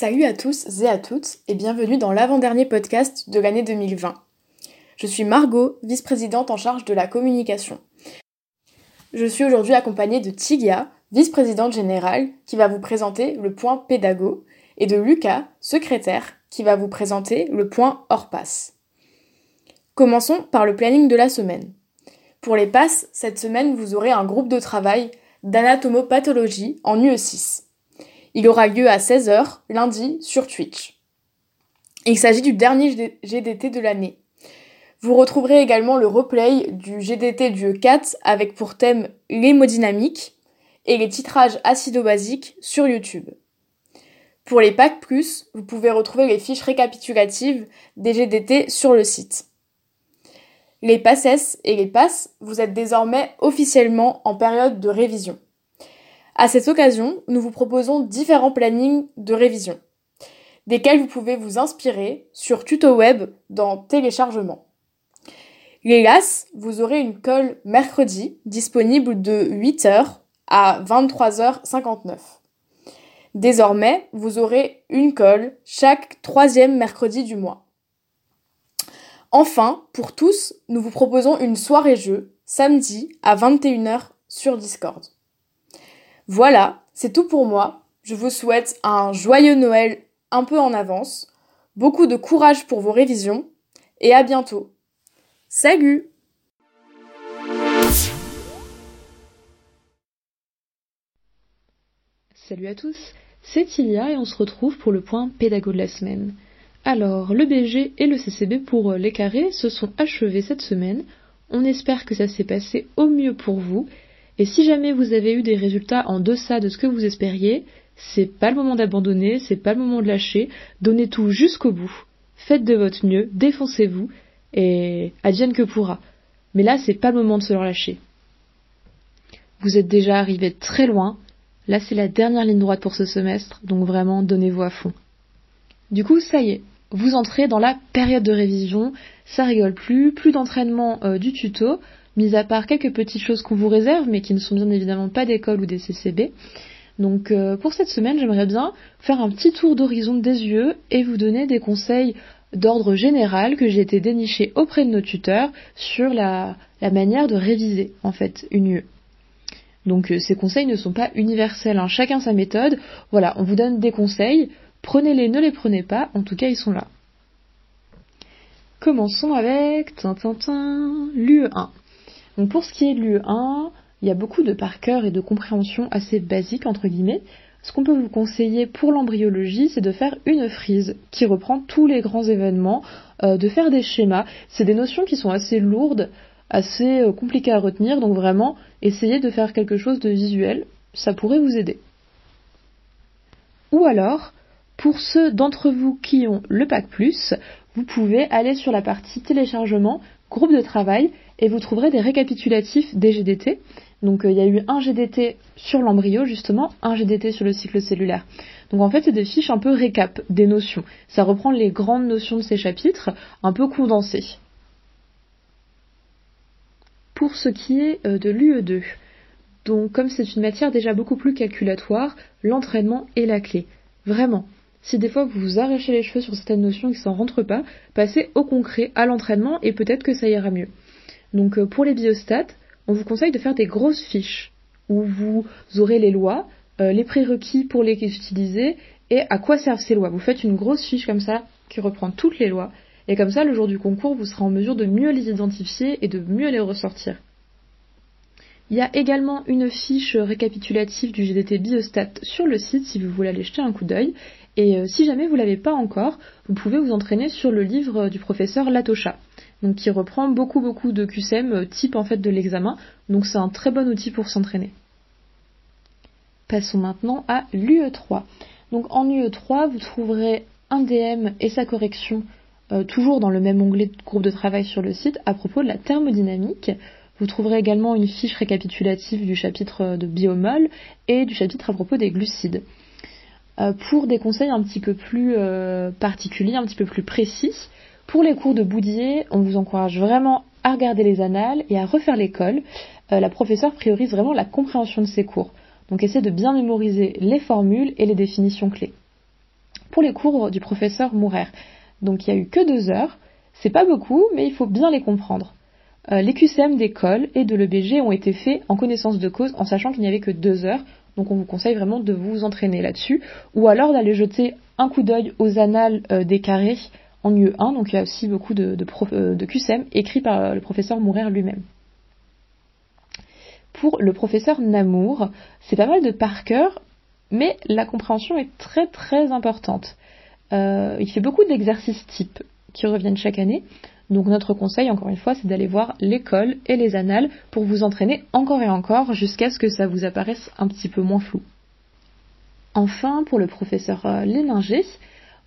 Salut à tous et à toutes et bienvenue dans l'avant-dernier podcast de l'année 2020. Je suis Margot, vice-présidente en charge de la communication. Je suis aujourd'hui accompagnée de Tigia, vice-présidente générale, qui va vous présenter le point pédago, et de Lucas, secrétaire, qui va vous présenter le point hors passe. Commençons par le planning de la semaine. Pour les passes, cette semaine, vous aurez un groupe de travail d'anatomopathologie en UE6. Il aura lieu à 16h lundi sur Twitch. Il s'agit du dernier GDT de l'année. Vous retrouverez également le replay du GDT du E4 avec pour thème l'hémodynamique et les titrages acido-basiques sur YouTube. Pour les packs plus, vous pouvez retrouver les fiches récapitulatives des GDT sur le site. Les PASSES et les PASS, vous êtes désormais officiellement en période de révision. À cette occasion, nous vous proposons différents plannings de révision, desquels vous pouvez vous inspirer sur Tuto Web dans Téléchargement. Les LAS, vous aurez une colle mercredi disponible de 8h à 23h59. Désormais, vous aurez une colle chaque troisième mercredi du mois. Enfin, pour tous, nous vous proposons une soirée jeu samedi à 21h sur Discord. Voilà, c'est tout pour moi. Je vous souhaite un joyeux Noël un peu en avance, beaucoup de courage pour vos révisions, et à bientôt. Salut Salut à tous, c'est Ilia et on se retrouve pour le point pédago de la semaine. Alors, le BG et le CCB pour les carrés se sont achevés cette semaine. On espère que ça s'est passé au mieux pour vous et si jamais vous avez eu des résultats en deçà de ce que vous espériez, c'est pas le moment d'abandonner, c'est pas le moment de lâcher, donnez tout jusqu'au bout. Faites de votre mieux, défoncez-vous, et advienne que pourra. Mais là, c'est pas le moment de se relâcher. Vous êtes déjà arrivé très loin, là c'est la dernière ligne droite pour ce semestre, donc vraiment donnez-vous à fond. Du coup, ça y est, vous entrez dans la période de révision, ça rigole plus, plus d'entraînement euh, du tuto, mis à part quelques petites choses qu'on vous réserve, mais qui ne sont bien évidemment pas d'école ou des CCB. Donc euh, pour cette semaine, j'aimerais bien faire un petit tour d'horizon des yeux et vous donner des conseils d'ordre général que j'ai été déniché auprès de nos tuteurs sur la, manière de réviser en fait une UE. Donc euh, ces conseils ne sont pas universels, hein. chacun sa méthode. Voilà, on vous donne des conseils, prenez-les, ne les prenez pas, en tout cas ils sont là. Commençons avec l'UE1. Donc pour ce qui est de l'UE1, il y a beaucoup de par cœur et de compréhension assez basique entre guillemets. Ce qu'on peut vous conseiller pour l'embryologie, c'est de faire une frise qui reprend tous les grands événements, euh, de faire des schémas. C'est des notions qui sont assez lourdes, assez euh, compliquées à retenir, donc vraiment, essayez de faire quelque chose de visuel, ça pourrait vous aider. Ou alors, pour ceux d'entre vous qui ont le Pack Plus, vous pouvez aller sur la partie téléchargement, groupe de travail, et vous trouverez des récapitulatifs des GDT. Donc euh, il y a eu un GDT sur l'embryo justement, un GDT sur le cycle cellulaire. Donc en fait c'est des fiches un peu récap des notions. Ça reprend les grandes notions de ces chapitres, un peu condensées. Pour ce qui est euh, de l'UE2, donc comme c'est une matière déjà beaucoup plus calculatoire, l'entraînement est la clé. Vraiment. Si des fois vous vous arrachez les cheveux sur certaines notions et que ça ne rentre pas, passez au concret, à l'entraînement, et peut-être que ça ira mieux. Donc euh, pour les biostats, on vous conseille de faire des grosses fiches où vous aurez les lois, euh, les prérequis pour les utiliser et à quoi servent ces lois. Vous faites une grosse fiche comme ça qui reprend toutes les lois et comme ça le jour du concours vous serez en mesure de mieux les identifier et de mieux les ressortir. Il y a également une fiche récapitulative du GDT Biostat sur le site si vous voulez aller jeter un coup d'œil. Et euh, si jamais vous l'avez pas encore, vous pouvez vous entraîner sur le livre du professeur Latosha donc qui reprend beaucoup beaucoup de QCM euh, type en fait de l'examen, donc c'est un très bon outil pour s'entraîner. Passons maintenant à l'UE3. Donc en UE3, vous trouverez un DM et sa correction euh, toujours dans le même onglet de groupe de travail sur le site à propos de la thermodynamique. Vous trouverez également une fiche récapitulative du chapitre de biomol et du chapitre à propos des glucides. Euh, pour des conseils un petit peu plus particuliers, un petit peu plus précis, pour les cours de Boudier, on vous encourage vraiment à regarder les annales et à refaire l'école. Euh, la professeure priorise vraiment la compréhension de ses cours. Donc essayez de bien mémoriser les formules et les définitions clés. pour les cours du professeur Mourer. Donc il y a eu que deux heures, c'est pas beaucoup, mais il faut bien les comprendre. Euh, les QCM d'école et de l'EBG ont été faits en connaissance de cause, en sachant qu'il n'y avait que deux heures, donc on vous conseille vraiment de vous entraîner là-dessus, ou alors d'aller jeter un coup d'œil aux annales euh, des carrés en UE1, donc il y a aussi beaucoup de, de, QCM écrits par le professeur Mourer lui-même pour le professeur Namour. C'est pas mal de par cœur, mais la compréhension est très très importante. Euh, il fait beaucoup d'exercices types qui reviennent chaque année. Donc notre conseil, encore une fois, c'est d'aller voir l'école et les annales pour vous entraîner encore et encore jusqu'à ce que ça vous apparaisse un petit peu moins flou. Enfin, pour le professeur euh, Léninger,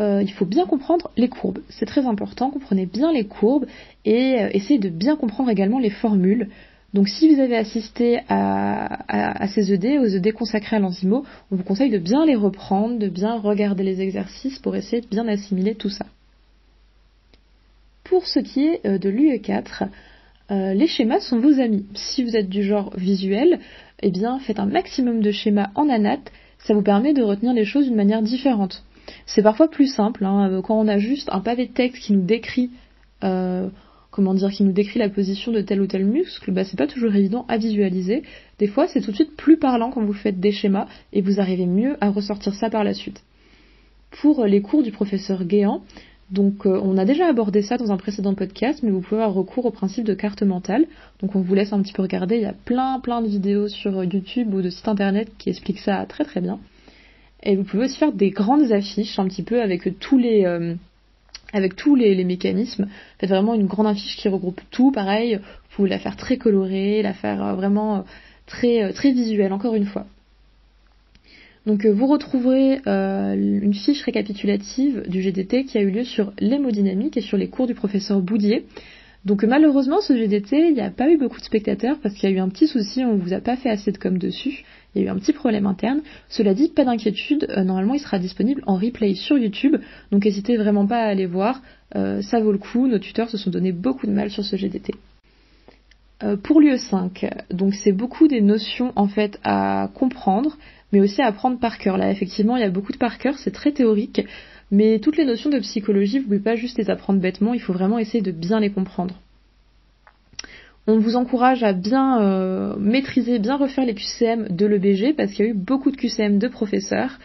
euh, il faut bien comprendre les courbes. C'est très important, comprenez bien les courbes et essayez de bien comprendre également les formules. Donc si vous avez assisté à, ces ED, aux ED consacrés à l'enzymo, on vous conseille de bien les reprendre, de bien regarder les exercices pour essayer de bien assimiler tout ça. Pour ce qui est euh, de l'UE4, euh, les schémas sont vos amis. Si vous êtes du genre visuel, eh bien faites un maximum de schémas en anat, ça vous permet de retenir les choses d'une manière différente. C'est parfois plus simple, hein, quand on a juste un pavé de texte qui nous décrit euh, comment dire, qui nous décrit la position de tel ou tel muscle, bah, c'est pas toujours évident à visualiser. Des fois, c'est tout de suite plus parlant quand vous faites des schémas et vous arrivez mieux à ressortir ça par la suite. Pour les cours du professeur Guéant, donc euh, on a déjà abordé ça dans un précédent podcast, mais vous pouvez avoir recours au principe de carte mentale. Donc on vous laisse un petit peu regarder, il y a plein plein de vidéos sur YouTube ou de sites internet qui expliquent ça très très bien. Et vous pouvez aussi faire des grandes affiches un petit peu avec tous les, euh, avec tous les, mécanismes. Faites vraiment une grande affiche qui regroupe tout, pareil, vous pouvez la faire très colorée, la faire euh, vraiment euh, très, très visuelle, encore une fois. Donc vous retrouverez une fiche récapitulative du GDT qui a eu lieu sur l'hémodynamique et sur les cours du professeur Boudier. Donc malheureusement, ce GDT, il n'y a pas eu beaucoup de spectateurs parce qu'il y a eu un petit souci, on ne vous a pas fait assez de com dessus. Il y a eu un petit problème interne. Cela dit, pas d'inquiétude, euh, normalement il sera disponible en replay sur YouTube, donc n'hésitez vraiment pas à aller voir, euh, ça vaut le coup, nos tuteurs se sont donné beaucoup de mal sur ce GDT. Euh, pour l'UE5, donc c'est beaucoup des notions en fait à comprendre, mais aussi à apprendre par cœur. Là effectivement il y a beaucoup de par cœur, c'est très théorique, mais toutes les notions de psychologie, vous ne pouvez pas juste les apprendre bêtement, il faut vraiment essayer de bien les comprendre. On vous encourage à bien euh, maîtriser, bien refaire les QCM de l'EBG parce qu'il y a eu beaucoup de QCM de professeurs.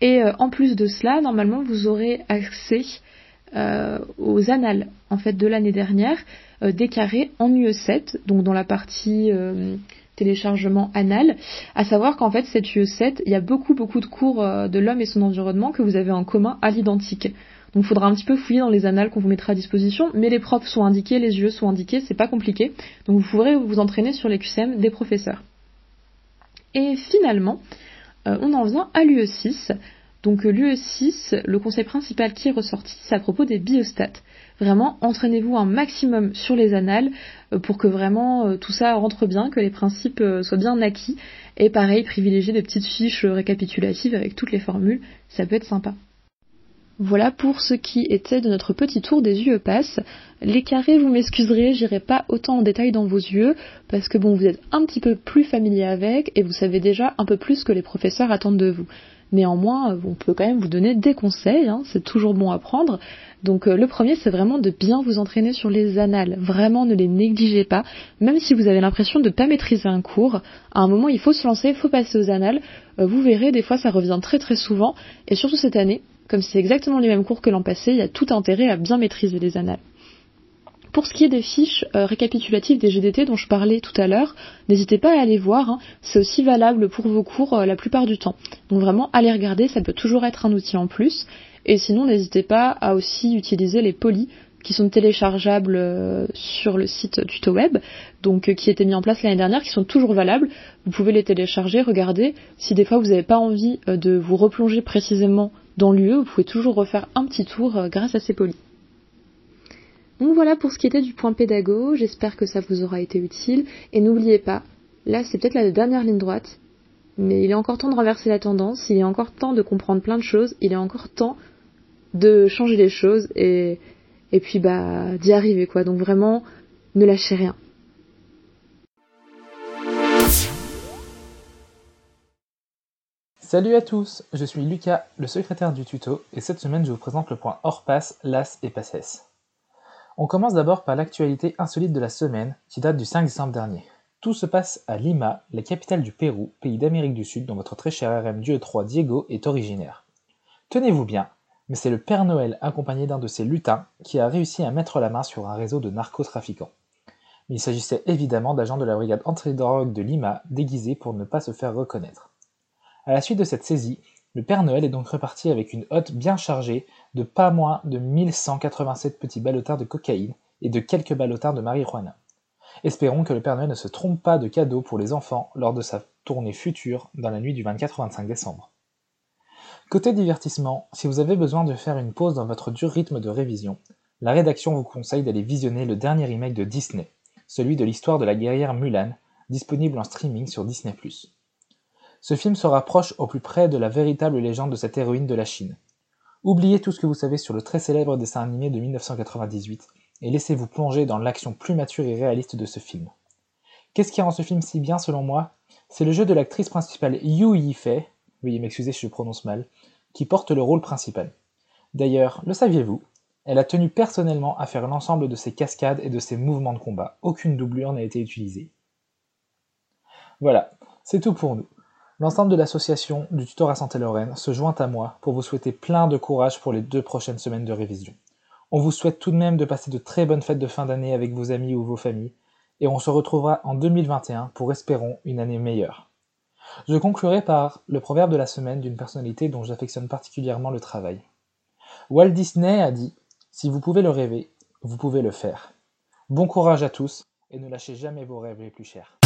Et euh, en plus de cela, normalement, vous aurez accès euh, aux annales en fait de l'année dernière des carrés en UE7, donc dans la partie téléchargement anal, à savoir qu'en fait cette UE7, il y a beaucoup beaucoup de cours de l'homme et son environnement que vous avez en commun à l'identique. Donc il faudra un petit peu fouiller dans les annales qu'on vous mettra à disposition, mais les profs sont indiqués, les UE sont indiqués, c'est pas compliqué. Donc vous pourrez vous entraîner sur les QCM des professeurs. Et finalement, euh, on en vient à l'UE6. Donc euh, l'UE6, le conseil principal qui est ressorti, c'est à propos des biostats. Vraiment, entraînez-vous un maximum sur les annales euh, pour que vraiment tout ça rentre bien, que les principes soient bien acquis. Et pareil, privilégier des petites fiches récapitulatives avec toutes les formules, ça peut être sympa. Voilà pour ce qui était de notre petit tour des UE Pass. Les carrés, vous m'excuserez, j'irai pas autant en détail dans vos yeux, parce que bon, vous êtes un petit peu plus familier avec, et vous savez déjà un peu plus que les professeurs attendent de vous. Néanmoins, on peut quand même vous donner des conseils, hein, c'est toujours bon à prendre. Donc euh, le premier, c'est vraiment de bien vous entraîner sur les annales. Vraiment, ne les négligez pas. Même si vous avez l'impression de ne pas maîtriser un cours, à un moment, il faut se lancer, il faut passer aux annales. Euh, vous verrez, des fois, ça revient très très souvent. Et surtout cette année, comme c'est exactement les mêmes cours que l'an passé, il y a tout intérêt à bien maîtriser les annales. Pour ce qui est des fiches euh, récapitulatives des GDT dont je parlais tout à l'heure, n'hésitez pas à aller voir, hein. c'est aussi valable pour vos cours euh, la plupart du temps. Donc vraiment, allez regarder, ça peut toujours être un outil en plus. Et sinon, n'hésitez pas à aussi utiliser les polis qui sont téléchargeables euh, sur le site TutoWeb, donc qui étaient mis en place l'année dernière, qui sont toujours valables. Vous pouvez les télécharger, regarder. Si des fois vous n'avez pas envie de vous replonger précisément dans l'UE, vous pouvez toujours refaire un petit tour grâce à ces polis. Donc voilà pour ce qui était du point pédago, j'espère que ça vous aura été utile. Et n'oubliez pas, là c'est peut-être la dernière ligne droite, mais il est encore temps de renverser la tendance, il est encore temps de comprendre plein de choses, il est encore temps de changer les choses et, et puis bah d'y arriver quoi. Donc vraiment, ne lâchez rien. Salut à tous, je suis Lucas, le secrétaire du tuto, et cette semaine je vous présente le point hors passe, LAS et PASSES. On commence d'abord par l'actualité insolite de la semaine, qui date du 5 décembre dernier. Tout se passe à Lima, la capitale du Pérou, pays d'Amérique du Sud dont votre très cher RM Dieu 3 Diego est originaire. Tenez-vous bien, mais c'est le Père Noël accompagné d'un de ses lutins qui a réussi à mettre la main sur un réseau de narcotrafiquants. Mais il s'agissait évidemment d'agents de la brigade anti-drogue de Lima déguisés pour ne pas se faire reconnaître. À la suite de cette saisie, le Père Noël est donc reparti avec une hotte bien chargée de pas moins de 1187 petits ballotards de cocaïne et de quelques ballotards de marijuana. Espérons que le Père Noël ne se trompe pas de cadeau pour les enfants lors de sa tournée future dans la nuit du 24 au 25 décembre. Côté divertissement, si vous avez besoin de faire une pause dans votre dur rythme de révision, la rédaction vous conseille d'aller visionner le dernier remake de Disney, celui de l'histoire de la guerrière Mulan, disponible en streaming sur Disney+. Ce film se rapproche au plus près de la véritable légende de cette héroïne de la Chine. Oubliez tout ce que vous savez sur le très célèbre dessin animé de 1998 et laissez-vous plonger dans l'action plus mature et réaliste de ce film. Qu'est-ce qui rend ce film si bien selon moi? C'est le jeu de l'actrice principale Yu Yifei, veuillez m'excuser si je prononce mal, qui porte le rôle principal. D'ailleurs, le saviez-vous? Elle a tenu personnellement à faire l'ensemble de ses cascades et de ses mouvements de combat. Aucune doublure n'a été utilisée. Voilà, c'est tout pour nous. L'ensemble de l'association du tutorat Santé-Lorraine se joint à moi pour vous souhaiter plein de courage pour les deux prochaines semaines de révision. On vous souhaite tout de même de passer de très bonnes fêtes de fin d'année avec vos amis ou vos familles, et on se retrouvera en 2021 pour, espérons, une année meilleure. Je conclurai par le proverbe de la semaine d'une personnalité dont j'affectionne particulièrement le travail. Walt Disney a dit Si vous pouvez le rêver, vous pouvez le faire. Bon courage à tous, et ne lâchez jamais vos rêves les plus chers.